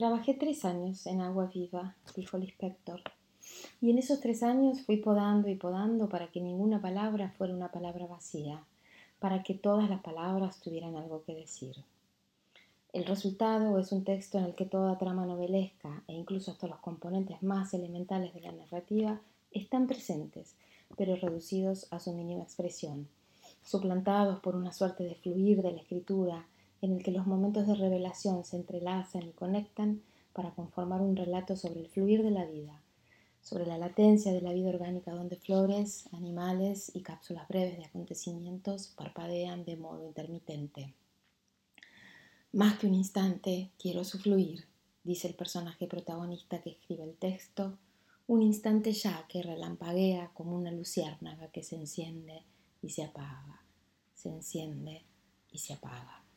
Trabajé tres años en Agua Viva, dijo el inspector, y en esos tres años fui podando y podando para que ninguna palabra fuera una palabra vacía, para que todas las palabras tuvieran algo que decir. El resultado es un texto en el que toda trama novelesca e incluso hasta los componentes más elementales de la narrativa están presentes, pero reducidos a su mínima expresión, suplantados por una suerte de fluir de la escritura en el que los momentos de revelación se entrelazan y conectan para conformar un relato sobre el fluir de la vida, sobre la latencia de la vida orgánica donde flores, animales y cápsulas breves de acontecimientos parpadean de modo intermitente. Más que un instante, quiero su fluir, dice el personaje protagonista que escribe el texto, un instante ya que relampaguea como una luciérnaga que se enciende y se apaga, se enciende y se apaga.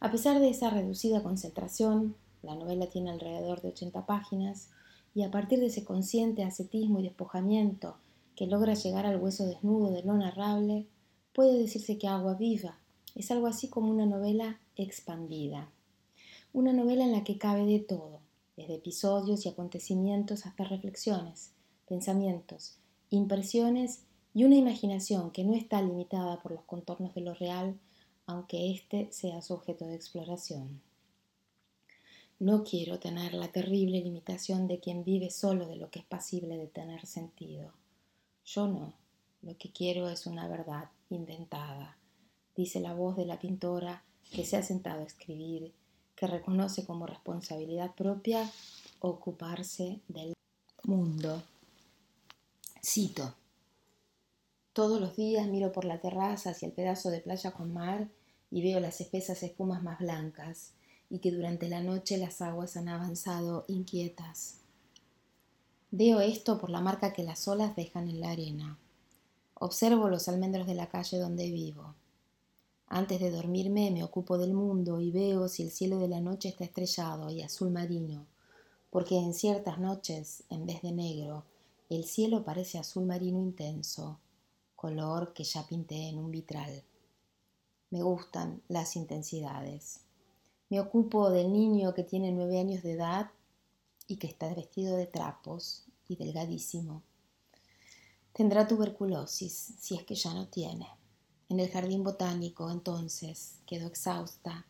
A pesar de esa reducida concentración, la novela tiene alrededor de 80 páginas y a partir de ese consciente ascetismo y despojamiento que logra llegar al hueso desnudo de lo narrable, puede decirse que Agua Viva es algo así como una novela expandida. Una novela en la que cabe de todo, desde episodios y acontecimientos hasta reflexiones, pensamientos, impresiones y una imaginación que no está limitada por los contornos de lo real, aunque éste sea su objeto de exploración. No quiero tener la terrible limitación de quien vive solo de lo que es pasible de tener sentido. Yo no. Lo que quiero es una verdad inventada, dice la voz de la pintora que se ha sentado a escribir, que reconoce como responsabilidad propia ocuparse del mundo. Cito. Todos los días miro por la terraza hacia el pedazo de playa con mar y veo las espesas espumas más blancas y que durante la noche las aguas han avanzado inquietas. Veo esto por la marca que las olas dejan en la arena. Observo los almendros de la calle donde vivo. Antes de dormirme me ocupo del mundo y veo si el cielo de la noche está estrellado y azul marino, porque en ciertas noches, en vez de negro, el cielo parece azul marino intenso, color que ya pinté en un vitral. Me gustan las intensidades. Me ocupo del niño que tiene nueve años de edad y que está vestido de trapos y delgadísimo. Tendrá tuberculosis, si es que ya no tiene. En el jardín botánico, entonces, quedo exhausta.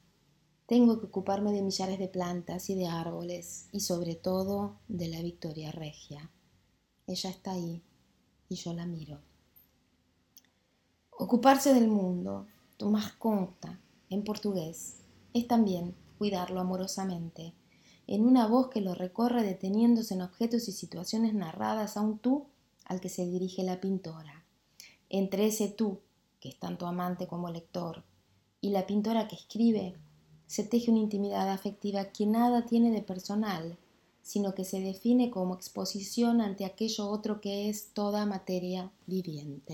Tengo que ocuparme de millares de plantas y de árboles y sobre todo de la Victoria Regia. Ella está ahí y yo la miro. Ocuparse del mundo, tu mascota, en portugués, es también cuidarlo amorosamente, en una voz que lo recorre deteniéndose en objetos y situaciones narradas a un tú al que se dirige la pintora. Entre ese tú, que es tanto amante como lector, y la pintora que escribe, se teje una intimidad afectiva que nada tiene de personal, sino que se define como exposición ante aquello otro que es toda materia viviente.